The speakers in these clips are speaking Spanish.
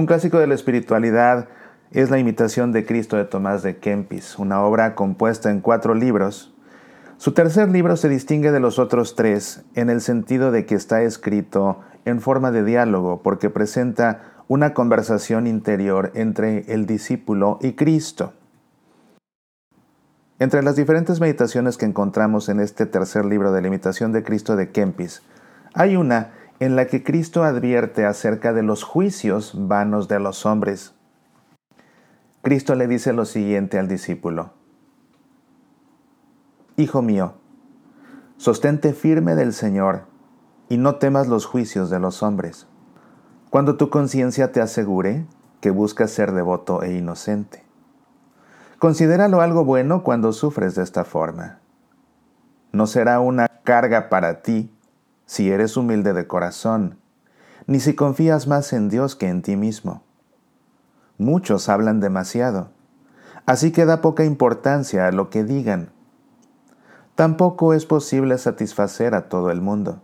Un clásico de la espiritualidad es La imitación de Cristo de Tomás de Kempis, una obra compuesta en cuatro libros. Su tercer libro se distingue de los otros tres en el sentido de que está escrito en forma de diálogo porque presenta una conversación interior entre el discípulo y Cristo. Entre las diferentes meditaciones que encontramos en este tercer libro de la imitación de Cristo de Kempis, hay una en la que Cristo advierte acerca de los juicios vanos de los hombres. Cristo le dice lo siguiente al discípulo. Hijo mío, sostente firme del Señor y no temas los juicios de los hombres. Cuando tu conciencia te asegure que buscas ser devoto e inocente. Considéralo algo bueno cuando sufres de esta forma. No será una carga para ti si eres humilde de corazón, ni si confías más en Dios que en ti mismo. Muchos hablan demasiado, así que da poca importancia a lo que digan. Tampoco es posible satisfacer a todo el mundo.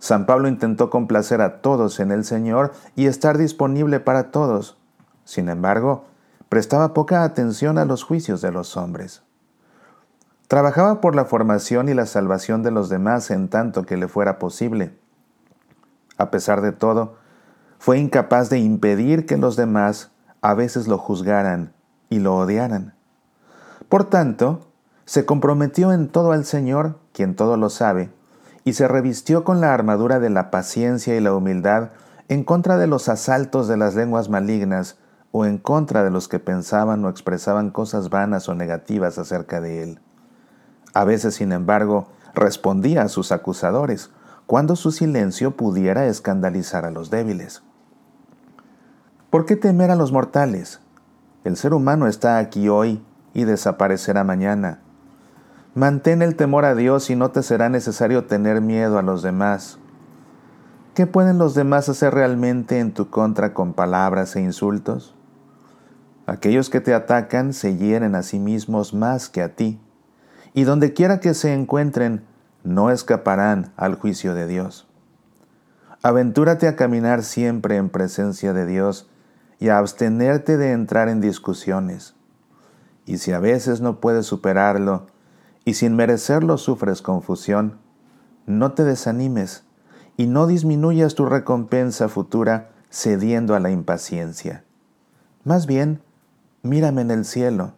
San Pablo intentó complacer a todos en el Señor y estar disponible para todos. Sin embargo, prestaba poca atención a los juicios de los hombres. Trabajaba por la formación y la salvación de los demás en tanto que le fuera posible. A pesar de todo, fue incapaz de impedir que los demás a veces lo juzgaran y lo odiaran. Por tanto, se comprometió en todo al Señor, quien todo lo sabe, y se revistió con la armadura de la paciencia y la humildad en contra de los asaltos de las lenguas malignas o en contra de los que pensaban o expresaban cosas vanas o negativas acerca de él. A veces, sin embargo, respondía a sus acusadores, cuando su silencio pudiera escandalizar a los débiles. ¿Por qué temer a los mortales? El ser humano está aquí hoy y desaparecerá mañana. Mantén el temor a Dios y no te será necesario tener miedo a los demás. ¿Qué pueden los demás hacer realmente en tu contra con palabras e insultos? Aquellos que te atacan se hieren a sí mismos más que a ti, y donde quiera que se encuentren, no escaparán al juicio de Dios. Aventúrate a caminar siempre en presencia de Dios y a abstenerte de entrar en discusiones. Y si a veces no puedes superarlo, y sin merecerlo sufres confusión, no te desanimes y no disminuyas tu recompensa futura cediendo a la impaciencia. Más bien, mírame en el cielo,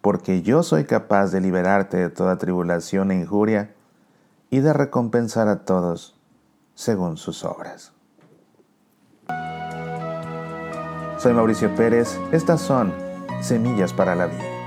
porque yo soy capaz de liberarte de toda tribulación e injuria y de recompensar a todos según sus obras. Soy Mauricio Pérez, estas son Semillas para la Vida.